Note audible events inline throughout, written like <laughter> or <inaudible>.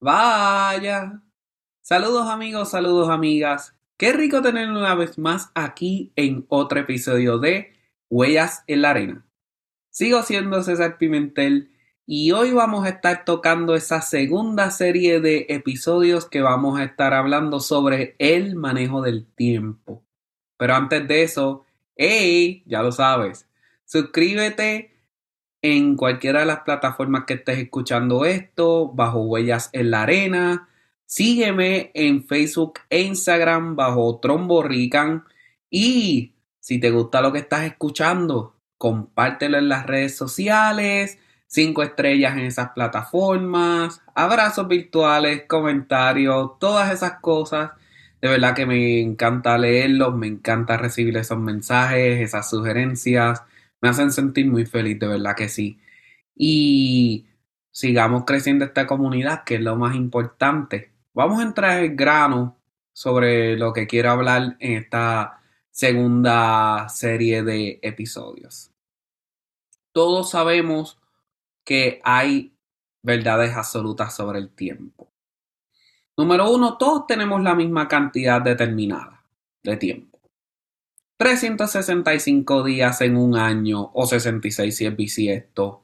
Vaya. Saludos amigos, saludos amigas. Qué rico tener una vez más aquí en otro episodio de Huellas en la Arena. Sigo siendo César Pimentel y hoy vamos a estar tocando esa segunda serie de episodios que vamos a estar hablando sobre el manejo del tiempo. Pero antes de eso, hey, ya lo sabes, suscríbete en cualquiera de las plataformas que estés escuchando esto, bajo Huellas en la Arena. Sígueme en Facebook e Instagram bajo Trombo Rican. Y si te gusta lo que estás escuchando, compártelo en las redes sociales, cinco estrellas en esas plataformas, abrazos virtuales, comentarios, todas esas cosas. De verdad que me encanta leerlos, me encanta recibir esos mensajes, esas sugerencias me hacen sentir muy feliz, de verdad que sí. Y sigamos creciendo esta comunidad, que es lo más importante. Vamos a entrar en grano sobre lo que quiero hablar en esta segunda serie de episodios. Todos sabemos que hay verdades absolutas sobre el tiempo. Número uno, todos tenemos la misma cantidad determinada de tiempo. 365 días en un año o 66 si es bisiesto.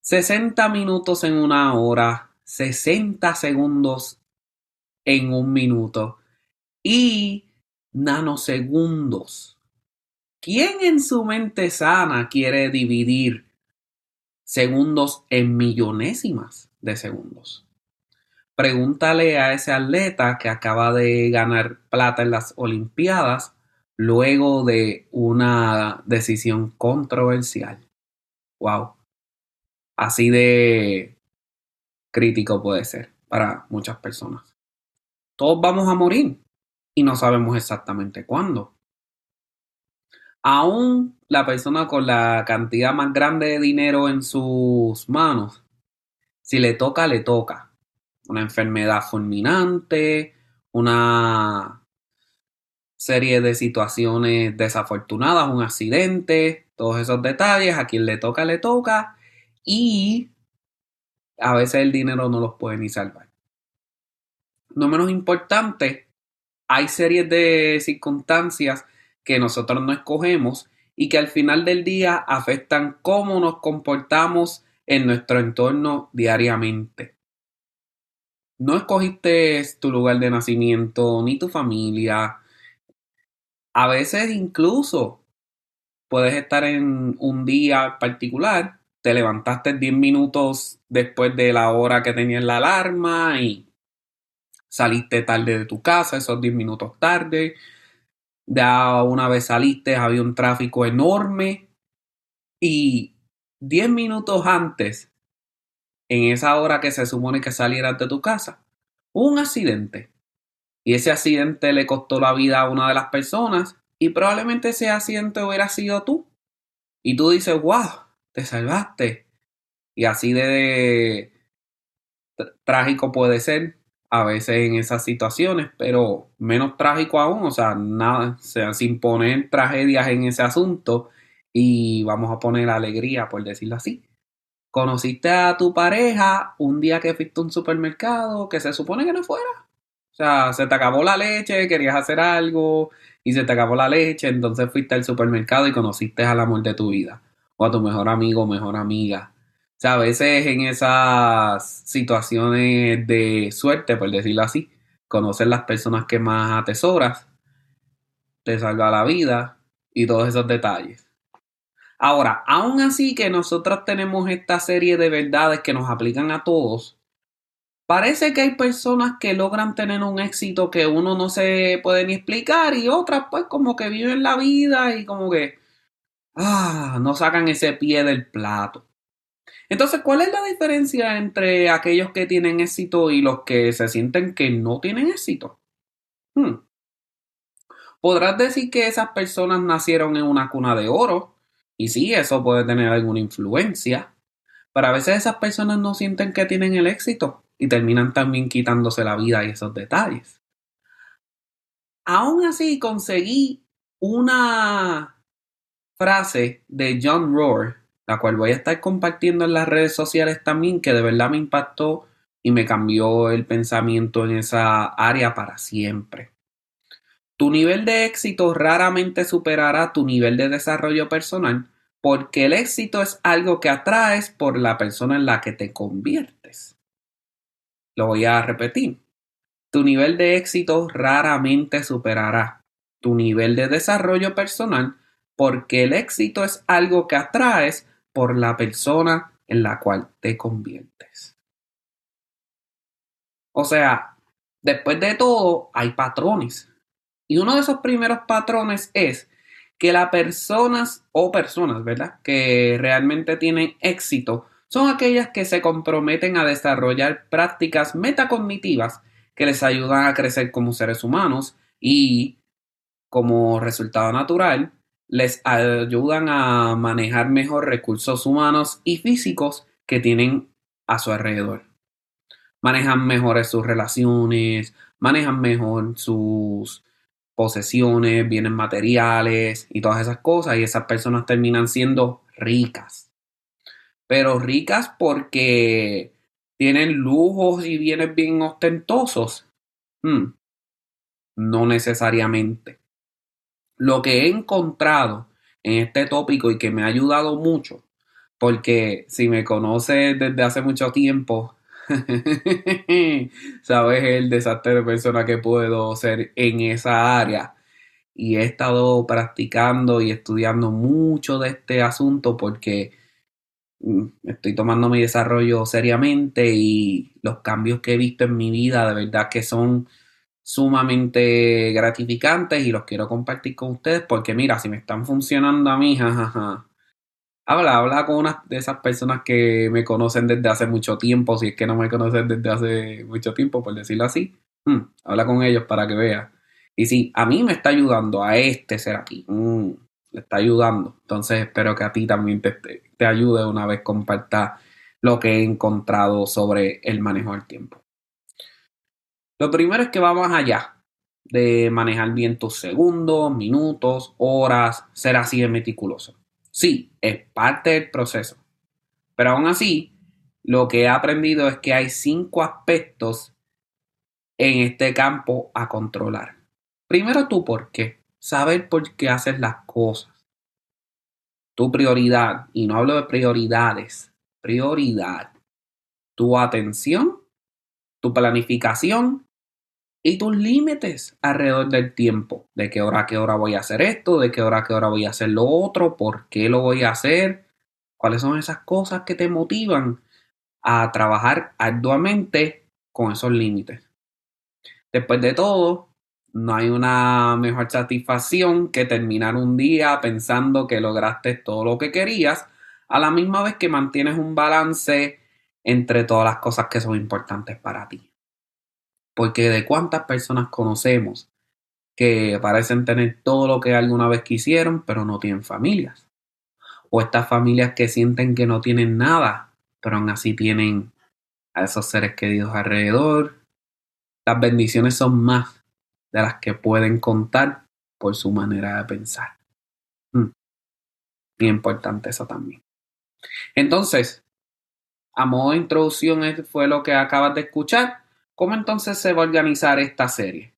60 minutos en una hora, 60 segundos en un minuto y nanosegundos. ¿Quién en su mente sana quiere dividir segundos en millonésimas de segundos? Pregúntale a ese atleta que acaba de ganar plata en las Olimpiadas luego de una decisión controversial. Wow. Así de crítico puede ser para muchas personas. Todos vamos a morir y no sabemos exactamente cuándo. Aún la persona con la cantidad más grande de dinero en sus manos, si le toca, le toca. Una enfermedad fulminante, una serie de situaciones desafortunadas, un accidente, todos esos detalles, a quien le toca, le toca, y a veces el dinero no los puede ni salvar. No menos importante, hay series de circunstancias que nosotros no escogemos y que al final del día afectan cómo nos comportamos en nuestro entorno diariamente. No escogiste tu lugar de nacimiento, ni tu familia, a veces incluso puedes estar en un día particular, te levantaste 10 minutos después de la hora que tenías la alarma y saliste tarde de tu casa, esos 10 minutos tarde. Ya una vez saliste, había un tráfico enorme y 10 minutos antes, en esa hora que se supone que salieras de tu casa, un accidente y ese accidente le costó la vida a una de las personas y probablemente ese accidente hubiera sido tú. Y tú dices, wow, te salvaste. Y así de trágico puede ser a veces en esas situaciones, pero menos trágico aún, o sea, nada, sea, sin poner tragedias en ese asunto y vamos a poner alegría, por decirlo así. Conociste a tu pareja un día que fuiste a un supermercado que se supone que no fuera o sea, se te acabó la leche, querías hacer algo y se te acabó la leche, entonces fuiste al supermercado y conociste al amor de tu vida o a tu mejor amigo o mejor amiga. O sea, a veces en esas situaciones de suerte, por decirlo así, conocer las personas que más atesoras, te salva la vida y todos esos detalles. Ahora, aún así que nosotros tenemos esta serie de verdades que nos aplican a todos, Parece que hay personas que logran tener un éxito que uno no se puede ni explicar y otras pues como que viven la vida y como que ah, no sacan ese pie del plato. Entonces, ¿cuál es la diferencia entre aquellos que tienen éxito y los que se sienten que no tienen éxito? Hmm. Podrás decir que esas personas nacieron en una cuna de oro, y sí, eso puede tener alguna influencia, pero a veces esas personas no sienten que tienen el éxito y terminan también quitándose la vida y esos detalles. Aún así, conseguí una frase de John Rohr, la cual voy a estar compartiendo en las redes sociales también, que de verdad me impactó y me cambió el pensamiento en esa área para siempre. Tu nivel de éxito raramente superará tu nivel de desarrollo personal porque el éxito es algo que atraes por la persona en la que te conviertes. Lo voy a repetir. Tu nivel de éxito raramente superará tu nivel de desarrollo personal porque el éxito es algo que atraes por la persona en la cual te conviertes. O sea, después de todo, hay patrones. Y uno de esos primeros patrones es que las personas o personas, ¿verdad? Que realmente tienen éxito son aquellas que se comprometen a desarrollar prácticas metacognitivas que les ayudan a crecer como seres humanos y, como resultado natural, les ayudan a manejar mejor recursos humanos y físicos que tienen a su alrededor manejan mejor sus relaciones, manejan mejor sus posesiones, bienes materiales y todas esas cosas y esas personas terminan siendo ricas. Pero ricas porque tienen lujos y bienes bien ostentosos. Hmm. No necesariamente. Lo que he encontrado en este tópico y que me ha ayudado mucho, porque si me conoces desde hace mucho tiempo, <laughs> Sabes el desastre de persona que puedo ser en esa área. Y he estado practicando y estudiando mucho de este asunto porque estoy tomando mi desarrollo seriamente y los cambios que he visto en mi vida de verdad que son sumamente gratificantes y los quiero compartir con ustedes porque mira, si me están funcionando a mí, <laughs> jajaja, Habla, habla con una de esas personas que me conocen desde hace mucho tiempo, si es que no me conocen desde hace mucho tiempo, por decirlo así. Hmm, habla con ellos para que vea. Y si a mí me está ayudando a este ser aquí, hmm, le está ayudando. Entonces espero que a ti también te, te ayude una vez comparta lo que he encontrado sobre el manejo del tiempo. Lo primero es que va más allá de manejar bien tus segundos, minutos, horas, ser así de meticuloso. Sí, es parte del proceso. Pero aún así, lo que he aprendido es que hay cinco aspectos en este campo a controlar. Primero tu por qué, saber por qué haces las cosas. Tu prioridad, y no hablo de prioridades, prioridad. Tu atención, tu planificación y tus límites alrededor del tiempo, de qué hora a qué hora voy a hacer esto, de qué hora a qué hora voy a hacer lo otro, por qué lo voy a hacer, cuáles son esas cosas que te motivan a trabajar arduamente con esos límites. Después de todo, no hay una mejor satisfacción que terminar un día pensando que lograste todo lo que querías, a la misma vez que mantienes un balance entre todas las cosas que son importantes para ti. Porque de cuántas personas conocemos que parecen tener todo lo que alguna vez quisieron, pero no tienen familias. O estas familias que sienten que no tienen nada, pero aún así tienen a esos seres queridos alrededor. Las bendiciones son más de las que pueden contar por su manera de pensar. Mm. Bien importante eso también. Entonces, a modo de introducción, fue lo que acabas de escuchar. ¿Cómo entonces se va a organizar esta serie?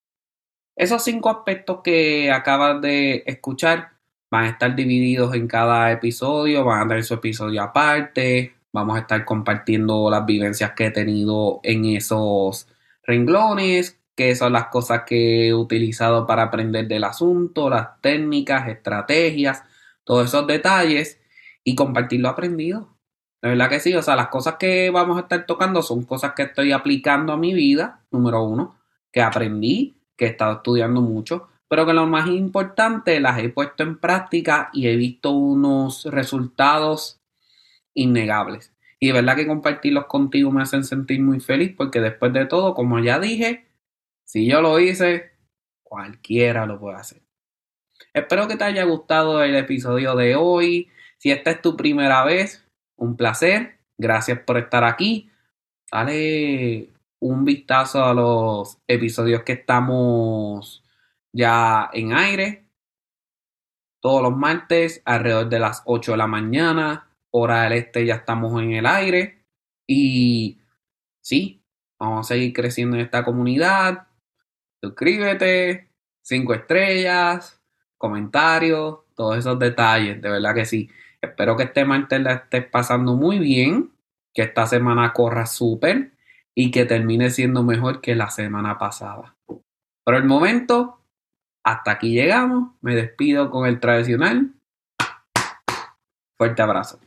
Esos cinco aspectos que acabas de escuchar van a estar divididos en cada episodio, van a tener su episodio aparte, vamos a estar compartiendo las vivencias que he tenido en esos renglones, que son las cosas que he utilizado para aprender del asunto, las técnicas, estrategias, todos esos detalles y compartir lo aprendido. La verdad que sí, o sea, las cosas que vamos a estar tocando son cosas que estoy aplicando a mi vida, número uno, que aprendí, que he estado estudiando mucho, pero que lo más importante las he puesto en práctica y he visto unos resultados innegables. Y de verdad que compartirlos contigo me hacen sentir muy feliz porque después de todo, como ya dije, si yo lo hice, cualquiera lo puede hacer. Espero que te haya gustado el episodio de hoy. Si esta es tu primera vez, un placer. Gracias por estar aquí. Dale un vistazo a los episodios que estamos ya en aire. Todos los martes, alrededor de las 8 de la mañana, hora del este, ya estamos en el aire. Y sí, Vamos a seguir creciendo en esta comunidad. Suscríbete, cinco estrellas, comentarios, todos esos detalles, de verdad que sí. Espero que este martes la estés pasando muy bien, que esta semana corra súper y que termine siendo mejor que la semana pasada. Por el momento, hasta aquí llegamos. Me despido con el tradicional. Fuerte abrazo.